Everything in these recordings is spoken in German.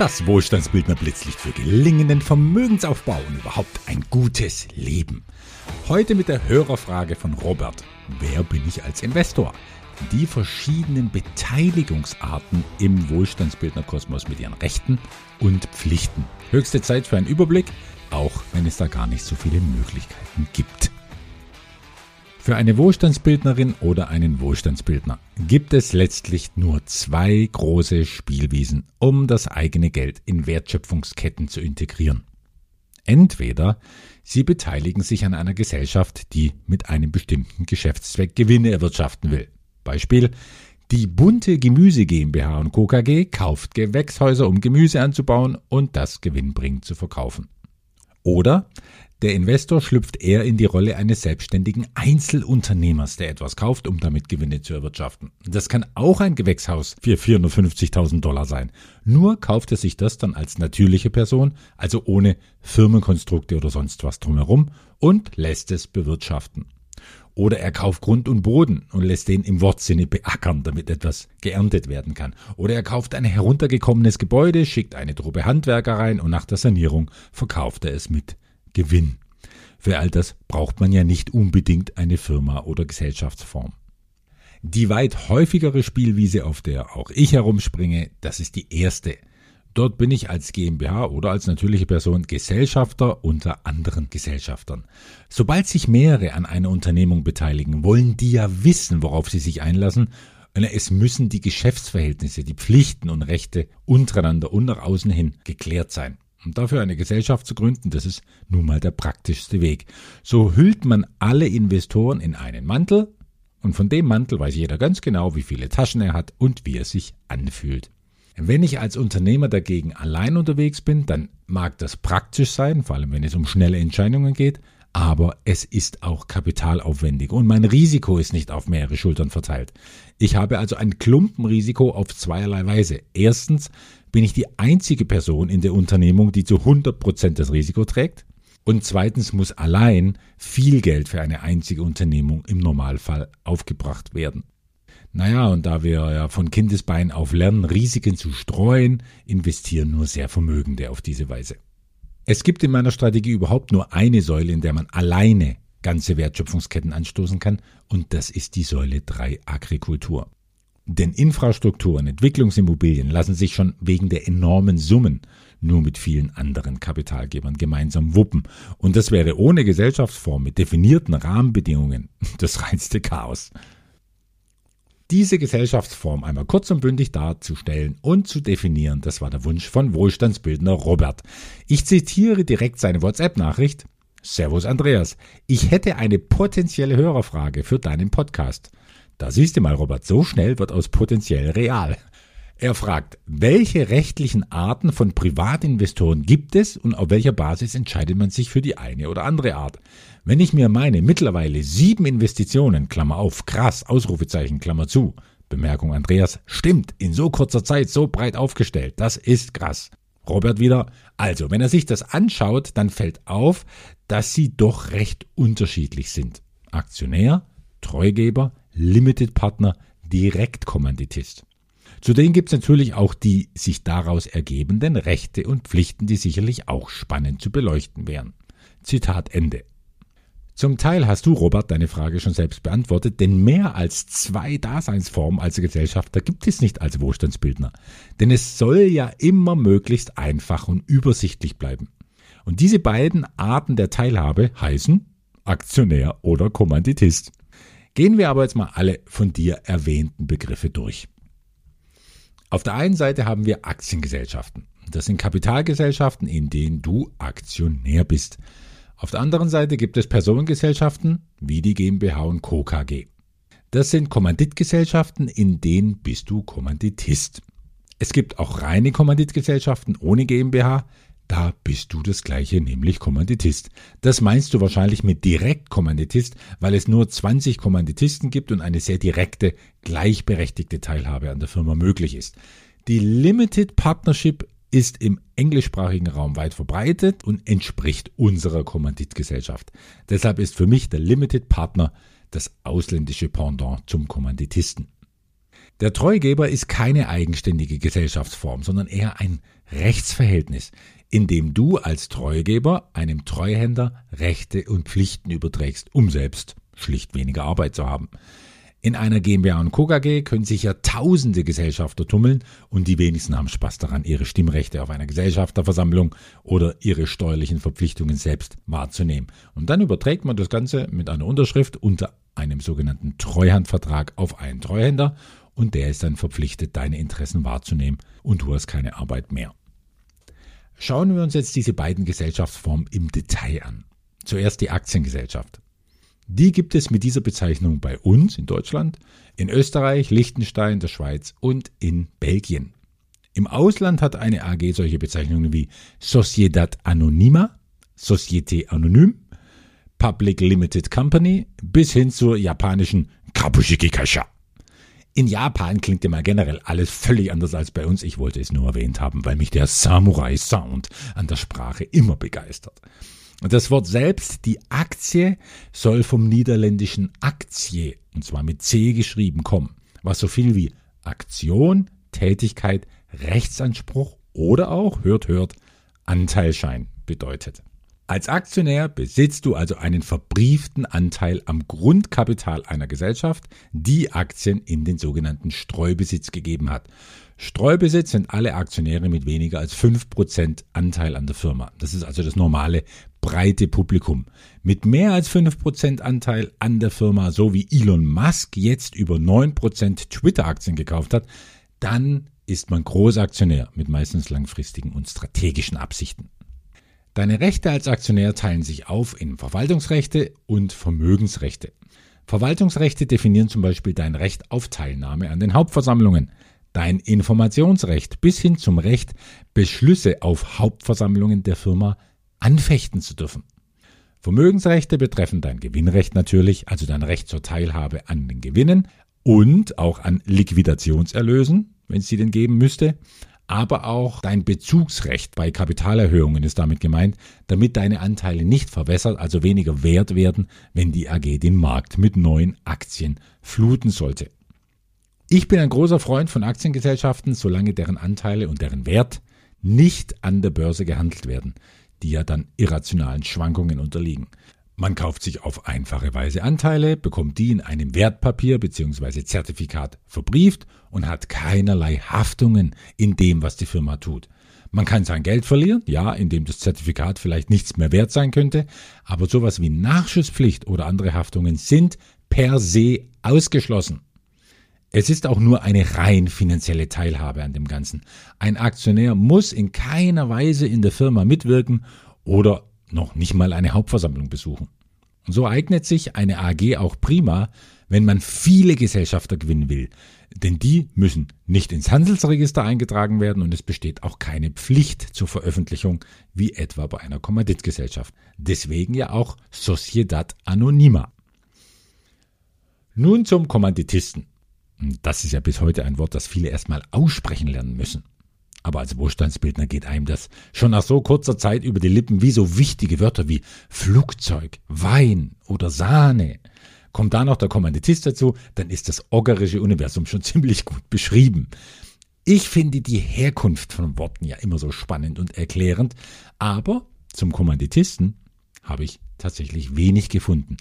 Das Wohlstandsbildner Blitzlicht für gelingenden Vermögensaufbau und überhaupt ein gutes Leben. Heute mit der Hörerfrage von Robert. Wer bin ich als Investor? Die verschiedenen Beteiligungsarten im Wohlstandsbildnerkosmos mit ihren Rechten und Pflichten. Höchste Zeit für einen Überblick, auch wenn es da gar nicht so viele Möglichkeiten gibt. Für eine Wohlstandsbildnerin oder einen Wohlstandsbildner gibt es letztlich nur zwei große Spielwiesen, um das eigene Geld in Wertschöpfungsketten zu integrieren. Entweder sie beteiligen sich an einer Gesellschaft, die mit einem bestimmten Geschäftszweck Gewinne erwirtschaften will. Beispiel die bunte Gemüse GmbH und Co. KG kauft Gewächshäuser, um Gemüse anzubauen und das gewinnbringend zu verkaufen. Oder der Investor schlüpft eher in die Rolle eines selbstständigen Einzelunternehmers, der etwas kauft, um damit Gewinne zu erwirtschaften. Das kann auch ein Gewächshaus für 450.000 Dollar sein. Nur kauft er sich das dann als natürliche Person, also ohne Firmenkonstrukte oder sonst was drumherum und lässt es bewirtschaften. Oder er kauft Grund und Boden und lässt den im Wortsinne beackern, damit etwas geerntet werden kann. Oder er kauft ein heruntergekommenes Gebäude, schickt eine Truppe Handwerker rein und nach der Sanierung verkauft er es mit Gewinn. Für all das braucht man ja nicht unbedingt eine Firma oder Gesellschaftsform. Die weit häufigere Spielwiese, auf der auch ich herumspringe, das ist die erste. Dort bin ich als GmbH oder als natürliche Person Gesellschafter unter anderen Gesellschaftern. Sobald sich mehrere an einer Unternehmung beteiligen, wollen die ja wissen, worauf sie sich einlassen. Es müssen die Geschäftsverhältnisse, die Pflichten und Rechte untereinander und nach außen hin geklärt sein. Und dafür eine Gesellschaft zu gründen, das ist nun mal der praktischste Weg. So hüllt man alle Investoren in einen Mantel und von dem Mantel weiß jeder ganz genau, wie viele Taschen er hat und wie er sich anfühlt. Wenn ich als Unternehmer dagegen allein unterwegs bin, dann mag das praktisch sein, vor allem wenn es um schnelle Entscheidungen geht, aber es ist auch kapitalaufwendig und mein Risiko ist nicht auf mehrere Schultern verteilt. Ich habe also ein Klumpenrisiko auf zweierlei Weise. Erstens bin ich die einzige Person in der Unternehmung, die zu 100 Prozent das Risiko trägt. Und zweitens muss allein viel Geld für eine einzige Unternehmung im Normalfall aufgebracht werden. Naja, und da wir ja von Kindesbein auf lernen, Risiken zu streuen, investieren nur sehr Vermögende auf diese Weise. Es gibt in meiner Strategie überhaupt nur eine Säule, in der man alleine ganze Wertschöpfungsketten anstoßen kann, und das ist die Säule 3 Agrikultur. Denn Infrastruktur und Entwicklungsimmobilien lassen sich schon wegen der enormen Summen nur mit vielen anderen Kapitalgebern gemeinsam wuppen. Und das wäre ohne Gesellschaftsform mit definierten Rahmenbedingungen das reinste Chaos. Diese Gesellschaftsform einmal kurz und bündig darzustellen und zu definieren, das war der Wunsch von Wohlstandsbildner Robert. Ich zitiere direkt seine WhatsApp-Nachricht. Servus Andreas, ich hätte eine potenzielle Hörerfrage für deinen Podcast. Da siehst du mal, Robert, so schnell wird aus potenziell real. Er fragt, welche rechtlichen Arten von Privatinvestoren gibt es und auf welcher Basis entscheidet man sich für die eine oder andere Art? Wenn ich mir meine mittlerweile sieben Investitionen, Klammer auf, krass, Ausrufezeichen, Klammer zu, Bemerkung Andreas, stimmt, in so kurzer Zeit so breit aufgestellt, das ist krass. Robert wieder, also, wenn er sich das anschaut, dann fällt auf, dass sie doch recht unterschiedlich sind. Aktionär, Treugeber, Limited Partner, Direktkommanditist. Zudem gibt es natürlich auch die sich daraus ergebenden Rechte und Pflichten, die sicherlich auch spannend zu beleuchten wären. Zitat Ende. Zum Teil hast du, Robert, deine Frage schon selbst beantwortet, denn mehr als zwei Daseinsformen als Gesellschafter gibt es nicht als Wohlstandsbildner. Denn es soll ja immer möglichst einfach und übersichtlich bleiben. Und diese beiden Arten der Teilhabe heißen Aktionär oder Kommanditist. Gehen wir aber jetzt mal alle von dir erwähnten Begriffe durch. Auf der einen Seite haben wir Aktiengesellschaften. Das sind Kapitalgesellschaften, in denen du Aktionär bist. Auf der anderen Seite gibt es Personengesellschaften wie die GmbH und Co. KG. Das sind Kommanditgesellschaften, in denen bist du Kommanditist. Es gibt auch reine Kommanditgesellschaften ohne GmbH, da bist du das gleiche, nämlich Kommanditist. Das meinst du wahrscheinlich mit Direktkommanditist, weil es nur 20 Kommanditisten gibt und eine sehr direkte, gleichberechtigte Teilhabe an der Firma möglich ist. Die Limited Partnership ist im englischsprachigen Raum weit verbreitet und entspricht unserer Kommanditgesellschaft. Deshalb ist für mich der Limited Partner das ausländische Pendant zum Kommanditisten. Der Treugeber ist keine eigenständige Gesellschaftsform, sondern eher ein Rechtsverhältnis, in dem du als Treugeber einem Treuhänder Rechte und Pflichten überträgst, um selbst schlicht weniger Arbeit zu haben. In einer GmbH und Co. KG können sich ja tausende Gesellschafter tummeln und die wenigsten haben Spaß daran, ihre Stimmrechte auf einer Gesellschafterversammlung oder ihre steuerlichen Verpflichtungen selbst wahrzunehmen. Und dann überträgt man das Ganze mit einer Unterschrift unter einem sogenannten Treuhandvertrag auf einen Treuhänder und der ist dann verpflichtet, deine Interessen wahrzunehmen und du hast keine Arbeit mehr. Schauen wir uns jetzt diese beiden Gesellschaftsformen im Detail an. Zuerst die Aktiengesellschaft. Die gibt es mit dieser Bezeichnung bei uns in Deutschland, in Österreich, Liechtenstein, der Schweiz und in Belgien. Im Ausland hat eine AG solche Bezeichnungen wie Sociedad Anonyma, Societe Anonym, Public Limited Company bis hin zur japanischen Kabushiki Kasha. In Japan klingt immer generell alles völlig anders als bei uns. Ich wollte es nur erwähnt haben, weil mich der Samurai Sound an der Sprache immer begeistert. Das Wort selbst, die Aktie, soll vom niederländischen Aktie, und zwar mit C geschrieben, kommen, was so viel wie Aktion, Tätigkeit, Rechtsanspruch oder auch, hört, hört, Anteilschein bedeutet. Als Aktionär besitzt du also einen verbrieften Anteil am Grundkapital einer Gesellschaft, die Aktien in den sogenannten Streubesitz gegeben hat. Streubesitz sind alle Aktionäre mit weniger als 5% Anteil an der Firma. Das ist also das normale breite Publikum. Mit mehr als 5% Anteil an der Firma, so wie Elon Musk jetzt über 9% Twitter-Aktien gekauft hat, dann ist man Großaktionär mit meistens langfristigen und strategischen Absichten. Deine Rechte als Aktionär teilen sich auf in Verwaltungsrechte und Vermögensrechte. Verwaltungsrechte definieren zum Beispiel dein Recht auf Teilnahme an den Hauptversammlungen, dein Informationsrecht bis hin zum Recht, Beschlüsse auf Hauptversammlungen der Firma anfechten zu dürfen. Vermögensrechte betreffen dein Gewinnrecht natürlich, also dein Recht zur Teilhabe an den Gewinnen und auch an Liquidationserlösen, wenn es sie denn geben müsste, aber auch dein Bezugsrecht bei Kapitalerhöhungen ist damit gemeint, damit deine Anteile nicht verwässert, also weniger wert werden, wenn die AG den Markt mit neuen Aktien fluten sollte. Ich bin ein großer Freund von Aktiengesellschaften, solange deren Anteile und deren Wert nicht an der Börse gehandelt werden, die ja dann irrationalen Schwankungen unterliegen. Man kauft sich auf einfache Weise Anteile, bekommt die in einem Wertpapier bzw. Zertifikat verbrieft und hat keinerlei Haftungen in dem, was die Firma tut. Man kann sein Geld verlieren, ja, indem das Zertifikat vielleicht nichts mehr wert sein könnte, aber sowas wie Nachschusspflicht oder andere Haftungen sind per se ausgeschlossen. Es ist auch nur eine rein finanzielle Teilhabe an dem Ganzen. Ein Aktionär muss in keiner Weise in der Firma mitwirken oder noch nicht mal eine Hauptversammlung besuchen. Und so eignet sich eine AG auch prima, wenn man viele Gesellschafter gewinnen will. Denn die müssen nicht ins Handelsregister eingetragen werden und es besteht auch keine Pflicht zur Veröffentlichung, wie etwa bei einer Kommanditgesellschaft. Deswegen ja auch Sociedad Anonyma. Nun zum Kommanditisten. Das ist ja bis heute ein Wort, das viele erstmal aussprechen lernen müssen. Aber als Wohlstandsbildner geht einem das schon nach so kurzer Zeit über die Lippen wie so wichtige Wörter wie Flugzeug, Wein oder Sahne. Kommt da noch der Kommanditist dazu, dann ist das oggerische Universum schon ziemlich gut beschrieben. Ich finde die Herkunft von Worten ja immer so spannend und erklärend, aber zum Kommanditisten habe ich tatsächlich wenig gefunden.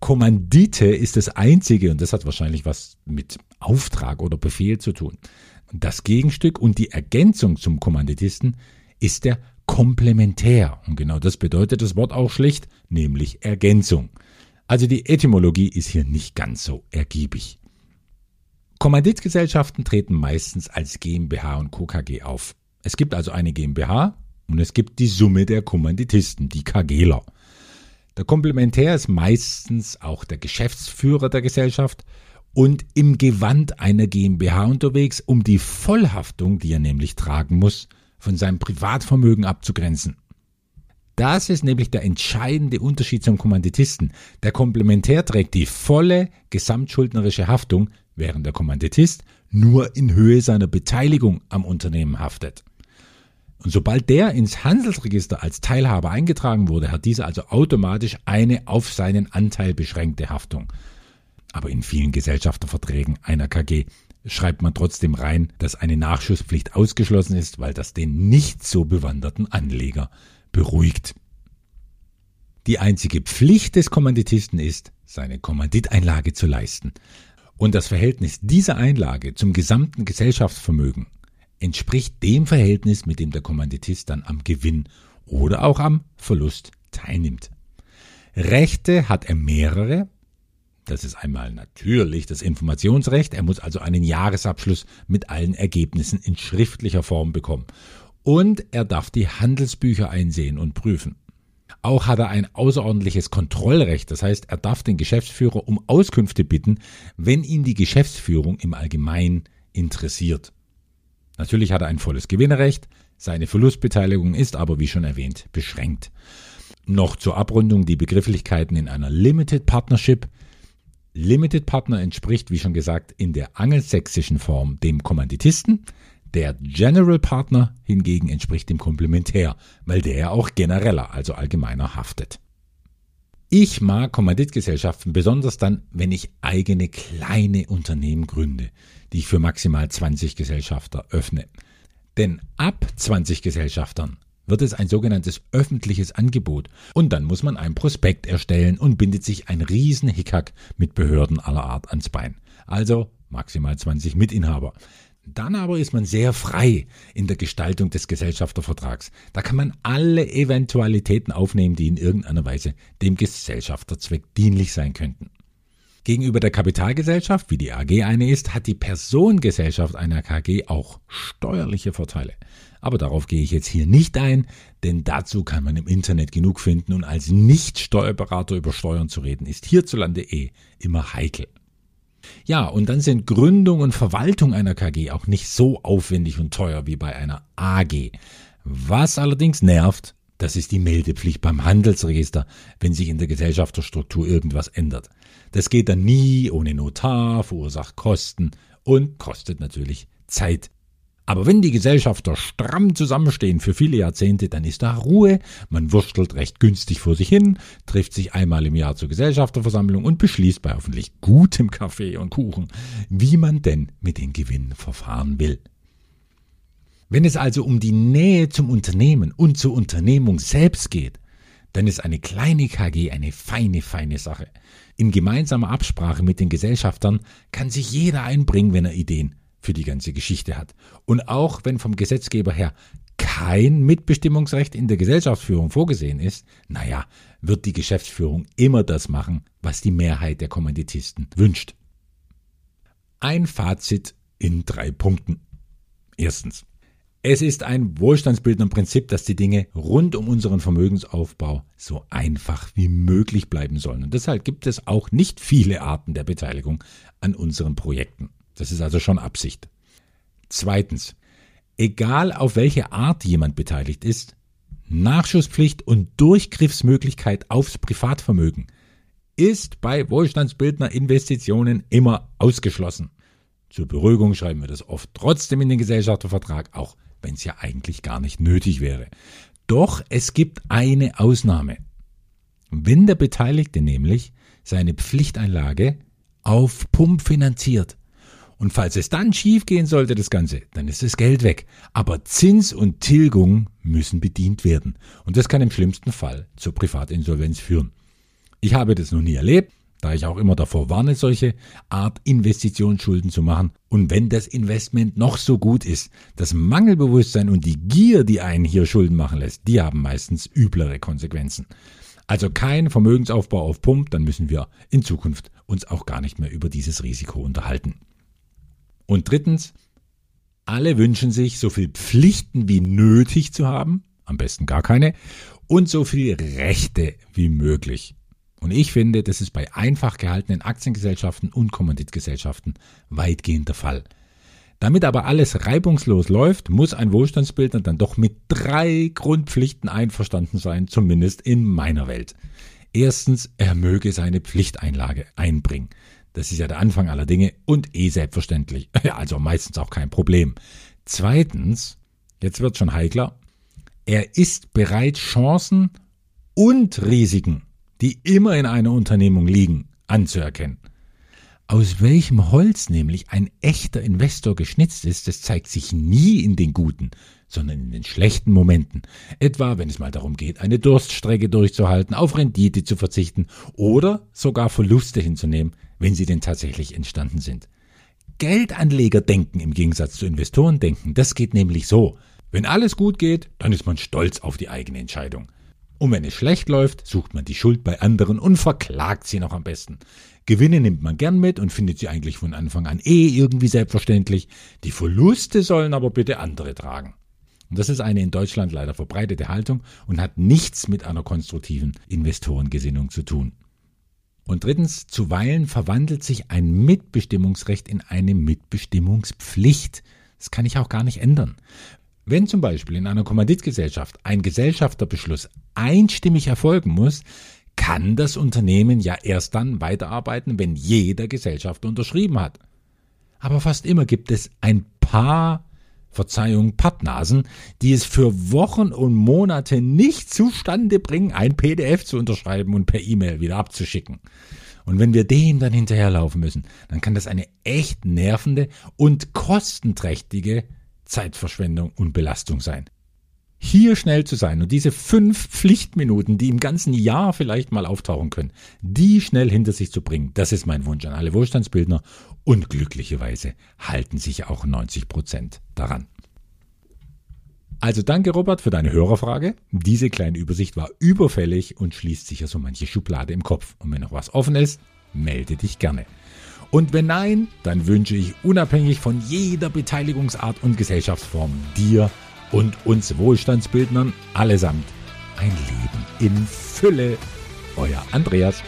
Kommandite ist das einzige, und das hat wahrscheinlich was mit Auftrag oder Befehl zu tun. Das Gegenstück und die Ergänzung zum Kommanditisten ist der Komplementär. Und genau das bedeutet das Wort auch schlicht, nämlich Ergänzung. Also die Etymologie ist hier nicht ganz so ergiebig. Kommanditgesellschaften treten meistens als GmbH und Co. KG auf. Es gibt also eine GmbH und es gibt die Summe der Kommanditisten, die KGler. Der Komplementär ist meistens auch der Geschäftsführer der Gesellschaft und im Gewand einer GmbH unterwegs, um die Vollhaftung, die er nämlich tragen muss, von seinem Privatvermögen abzugrenzen. Das ist nämlich der entscheidende Unterschied zum Kommanditisten. Der Komplementär trägt die volle gesamtschuldnerische Haftung, während der Kommanditist nur in Höhe seiner Beteiligung am Unternehmen haftet. Und sobald der ins Handelsregister als Teilhaber eingetragen wurde, hat dieser also automatisch eine auf seinen Anteil beschränkte Haftung aber in vielen Gesellschafterverträgen einer KG schreibt man trotzdem rein, dass eine Nachschusspflicht ausgeschlossen ist, weil das den nicht so bewanderten Anleger beruhigt. Die einzige Pflicht des Kommanditisten ist, seine Kommanditeinlage zu leisten. Und das Verhältnis dieser Einlage zum gesamten Gesellschaftsvermögen entspricht dem Verhältnis, mit dem der Kommanditist dann am Gewinn oder auch am Verlust teilnimmt. Rechte hat er mehrere. Das ist einmal natürlich das Informationsrecht. Er muss also einen Jahresabschluss mit allen Ergebnissen in schriftlicher Form bekommen. Und er darf die Handelsbücher einsehen und prüfen. Auch hat er ein außerordentliches Kontrollrecht, das heißt, er darf den Geschäftsführer um Auskünfte bitten, wenn ihn die Geschäftsführung im Allgemeinen interessiert. Natürlich hat er ein volles Gewinnerrecht, seine Verlustbeteiligung ist aber, wie schon erwähnt, beschränkt. Noch zur Abrundung die Begrifflichkeiten in einer Limited Partnership. Limited Partner entspricht, wie schon gesagt, in der angelsächsischen Form dem Kommanditisten. Der General Partner hingegen entspricht dem Komplementär, weil der auch genereller, also allgemeiner haftet. Ich mag Kommanditgesellschaften besonders dann, wenn ich eigene kleine Unternehmen gründe, die ich für maximal 20 Gesellschafter öffne. Denn ab 20 Gesellschaftern wird es ein sogenanntes öffentliches Angebot und dann muss man ein Prospekt erstellen und bindet sich ein riesen Hickhack mit Behörden aller Art ans Bein. Also maximal 20 Mitinhaber. Dann aber ist man sehr frei in der Gestaltung des Gesellschaftervertrags. Da kann man alle Eventualitäten aufnehmen, die in irgendeiner Weise dem Gesellschafterzweck dienlich sein könnten. Gegenüber der Kapitalgesellschaft, wie die AG eine ist, hat die Personengesellschaft einer KG auch steuerliche Vorteile. Aber darauf gehe ich jetzt hier nicht ein, denn dazu kann man im Internet genug finden und als Nicht-Steuerberater über Steuern zu reden, ist hierzulande eh immer heikel. Ja, und dann sind Gründung und Verwaltung einer KG auch nicht so aufwendig und teuer wie bei einer AG. Was allerdings nervt, das ist die Meldepflicht beim Handelsregister, wenn sich in der Gesellschafterstruktur irgendwas ändert. Das geht dann nie ohne Notar, verursacht Kosten und kostet natürlich Zeit. Aber wenn die Gesellschafter stramm zusammenstehen für viele Jahrzehnte, dann ist da Ruhe, man wurstelt recht günstig vor sich hin, trifft sich einmal im Jahr zur Gesellschafterversammlung und beschließt bei hoffentlich gutem Kaffee und Kuchen, wie man denn mit den Gewinnen verfahren will. Wenn es also um die Nähe zum Unternehmen und zur Unternehmung selbst geht, dann ist eine kleine KG eine feine, feine Sache. In gemeinsamer Absprache mit den Gesellschaftern kann sich jeder einbringen, wenn er Ideen für die ganze Geschichte hat. Und auch wenn vom Gesetzgeber her kein Mitbestimmungsrecht in der Gesellschaftsführung vorgesehen ist, naja, wird die Geschäftsführung immer das machen, was die Mehrheit der Kommanditisten wünscht. Ein Fazit in drei Punkten. Erstens. Es ist ein wohlstandsbildender Prinzip, dass die Dinge rund um unseren Vermögensaufbau so einfach wie möglich bleiben sollen. Und deshalb gibt es auch nicht viele Arten der Beteiligung an unseren Projekten. Das ist also schon Absicht. Zweitens, egal auf welche Art jemand beteiligt ist, Nachschusspflicht und Durchgriffsmöglichkeit aufs Privatvermögen ist bei wohlstandsbildner Investitionen immer ausgeschlossen. Zur Beruhigung schreiben wir das oft trotzdem in den Gesellschaftervertrag, auch wenn es ja eigentlich gar nicht nötig wäre. Doch es gibt eine Ausnahme. Wenn der Beteiligte nämlich seine Pflichteinlage auf Pump finanziert, und falls es dann schiefgehen sollte, das Ganze, dann ist das Geld weg. Aber Zins und Tilgung müssen bedient werden. Und das kann im schlimmsten Fall zur Privatinsolvenz führen. Ich habe das noch nie erlebt, da ich auch immer davor warne, solche Art Investitionsschulden zu machen. Und wenn das Investment noch so gut ist, das Mangelbewusstsein und die Gier, die einen hier Schulden machen lässt, die haben meistens üblere Konsequenzen. Also kein Vermögensaufbau auf Pump, dann müssen wir in Zukunft uns auch gar nicht mehr über dieses Risiko unterhalten. Und drittens, alle wünschen sich, so viel Pflichten wie nötig zu haben, am besten gar keine, und so viel Rechte wie möglich. Und ich finde, das ist bei einfach gehaltenen Aktiengesellschaften und Kommanditgesellschaften weitgehend der Fall. Damit aber alles reibungslos läuft, muss ein Wohlstandsbildner dann doch mit drei Grundpflichten einverstanden sein, zumindest in meiner Welt. Erstens, er möge seine Pflichteinlage einbringen. Das ist ja der Anfang aller Dinge und eh selbstverständlich. Also meistens auch kein Problem. Zweitens, jetzt wird schon heikler, er ist bereit, Chancen und Risiken, die immer in einer Unternehmung liegen, anzuerkennen. Aus welchem Holz nämlich ein echter Investor geschnitzt ist, das zeigt sich nie in den guten, sondern in den schlechten Momenten. Etwa, wenn es mal darum geht, eine Durststrecke durchzuhalten, auf Rendite zu verzichten oder sogar Verluste hinzunehmen, wenn sie denn tatsächlich entstanden sind. Geldanleger denken im Gegensatz zu Investoren denken, das geht nämlich so. Wenn alles gut geht, dann ist man stolz auf die eigene Entscheidung. Und wenn es schlecht läuft, sucht man die Schuld bei anderen und verklagt sie noch am besten. Gewinne nimmt man gern mit und findet sie eigentlich von Anfang an eh irgendwie selbstverständlich. Die Verluste sollen aber bitte andere tragen. Und das ist eine in Deutschland leider verbreitete Haltung und hat nichts mit einer konstruktiven Investorengesinnung zu tun. Und drittens, zuweilen verwandelt sich ein Mitbestimmungsrecht in eine Mitbestimmungspflicht. Das kann ich auch gar nicht ändern. Wenn zum Beispiel in einer Kommanditgesellschaft ein Gesellschafterbeschluss einstimmig erfolgen muss, kann das Unternehmen ja erst dann weiterarbeiten, wenn jeder Gesellschafter unterschrieben hat. Aber fast immer gibt es ein paar, Verzeihung, Pappnasen, die es für Wochen und Monate nicht zustande bringen, ein PDF zu unterschreiben und per E-Mail wieder abzuschicken. Und wenn wir dem dann hinterherlaufen müssen, dann kann das eine echt nervende und kostenträchtige Zeitverschwendung und Belastung sein. Hier schnell zu sein und diese fünf Pflichtminuten, die im ganzen Jahr vielleicht mal auftauchen können, die schnell hinter sich zu bringen, das ist mein Wunsch an alle Wohlstandsbildner und glücklicherweise halten sich auch 90 Prozent daran. Also danke Robert für deine Hörerfrage. Diese kleine Übersicht war überfällig und schließt sicher so manche Schublade im Kopf. Und wenn noch was offen ist, melde dich gerne. Und wenn nein, dann wünsche ich unabhängig von jeder Beteiligungsart und Gesellschaftsform dir und uns Wohlstandsbildnern allesamt ein Leben in Fülle. Euer Andreas.